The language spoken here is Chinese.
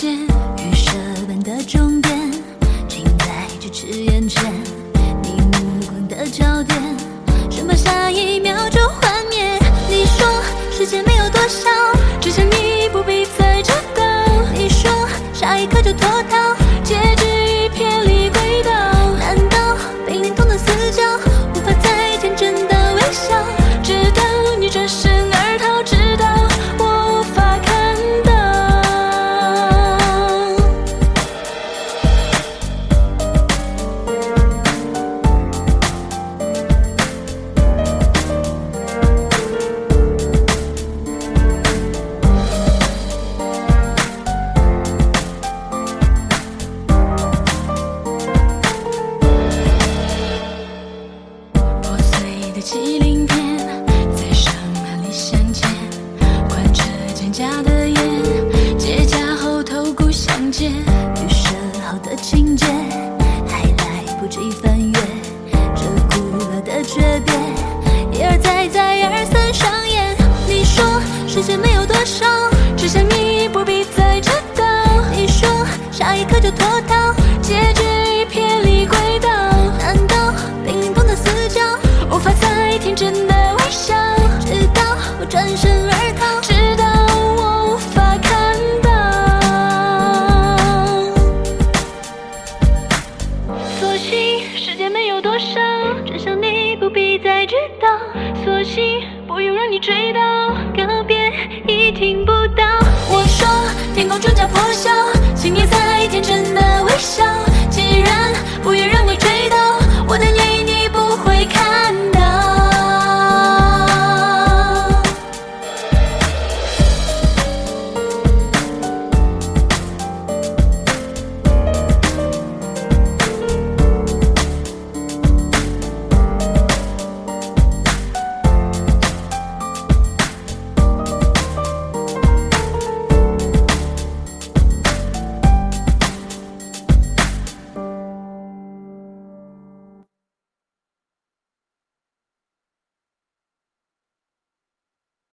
是预设般的终点，近在咫尺眼前，你目光的焦点，生怕下一秒就幻灭。你说时间没有多少，只想你不必在这高。你说下一刻就脱逃。着蒹葭的烟，结痂后头骨相接，预设好的情节，还来不及翻阅，这古老的诀别，一而再，再而三上演。你说时间没有多少，只想你不必再知道。你说下一刻就脱逃，结局已偏离轨道。难道被灵通的死角，无法再天真的微笑？直到我转身而逃，不必再知道。索性不用让你追到，告别已听不到。我说天空终将破晓，